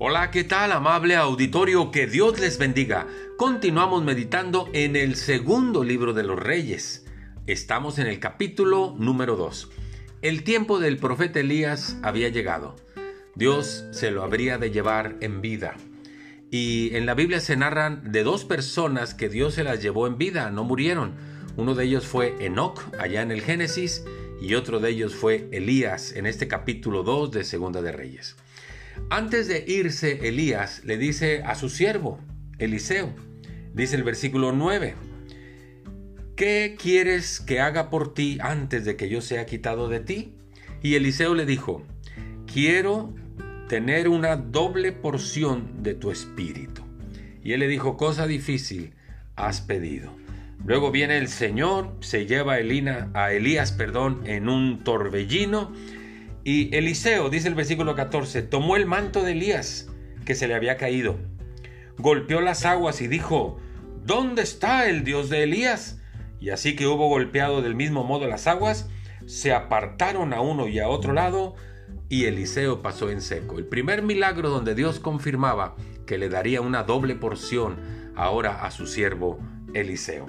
Hola, ¿qué tal amable auditorio? Que Dios les bendiga. Continuamos meditando en el segundo libro de los reyes. Estamos en el capítulo número 2. El tiempo del profeta Elías había llegado. Dios se lo habría de llevar en vida. Y en la Biblia se narran de dos personas que Dios se las llevó en vida, no murieron. Uno de ellos fue Enoch, allá en el Génesis, y otro de ellos fue Elías, en este capítulo 2 de Segunda de Reyes. Antes de irse, Elías le dice a su siervo, Eliseo, dice el versículo 9, ¿qué quieres que haga por ti antes de que yo sea quitado de ti? Y Eliseo le dijo, quiero tener una doble porción de tu espíritu. Y él le dijo, cosa difícil has pedido. Luego viene el Señor, se lleva a, Elina, a Elías perdón, en un torbellino y Eliseo, dice el versículo 14, tomó el manto de Elías que se le había caído, golpeó las aguas y dijo, ¿dónde está el Dios de Elías? Y así que hubo golpeado del mismo modo las aguas, se apartaron a uno y a otro lado, y Eliseo pasó en seco. El primer milagro donde Dios confirmaba que le daría una doble porción ahora a su siervo Eliseo.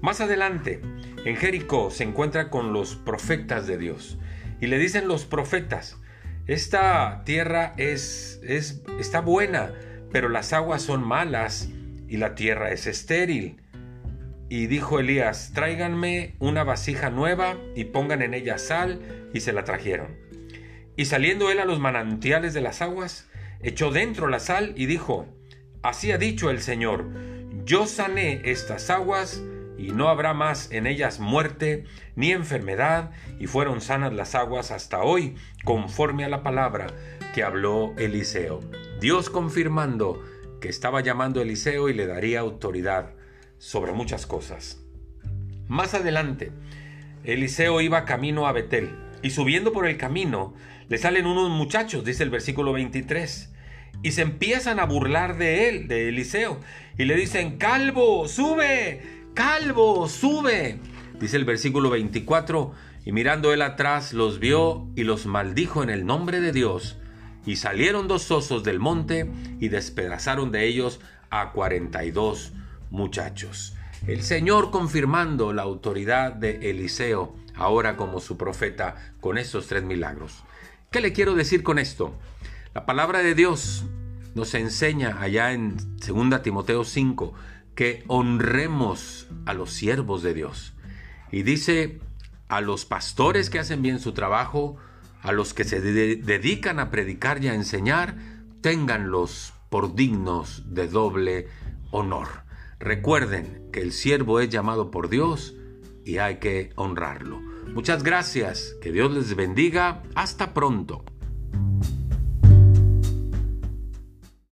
Más adelante, en Jericó se encuentra con los profetas de Dios. Y le dicen los profetas, esta tierra es, es, está buena, pero las aguas son malas y la tierra es estéril. Y dijo Elías, tráiganme una vasija nueva y pongan en ella sal, y se la trajeron. Y saliendo él a los manantiales de las aguas, echó dentro la sal y dijo, Así ha dicho el Señor, yo sané estas aguas y no habrá más en ellas muerte ni enfermedad, y fueron sanas las aguas hasta hoy, conforme a la palabra que habló Eliseo. Dios confirmando que estaba llamando a Eliseo y le daría autoridad sobre muchas cosas. Más adelante, Eliseo iba camino a Betel, y subiendo por el camino, le salen unos muchachos, dice el versículo 23, y se empiezan a burlar de él, de Eliseo, y le dicen, Calvo, sube, Calvo, sube. Dice el versículo 24, y mirando él atrás los vio y los maldijo en el nombre de Dios. Y salieron dos osos del monte y despedazaron de ellos a cuarenta y dos muchachos. El Señor confirmando la autoridad de Eliseo, ahora como su profeta, con estos tres milagros. ¿Qué le quiero decir con esto? La palabra de Dios nos enseña allá en 2 Timoteo 5 que honremos a los siervos de Dios. Y dice a los pastores que hacen bien su trabajo, a los que se dedican a predicar y a enseñar, ténganlos por dignos de doble honor. Recuerden que el siervo es llamado por Dios y hay que honrarlo. Muchas gracias, que Dios les bendiga, hasta pronto.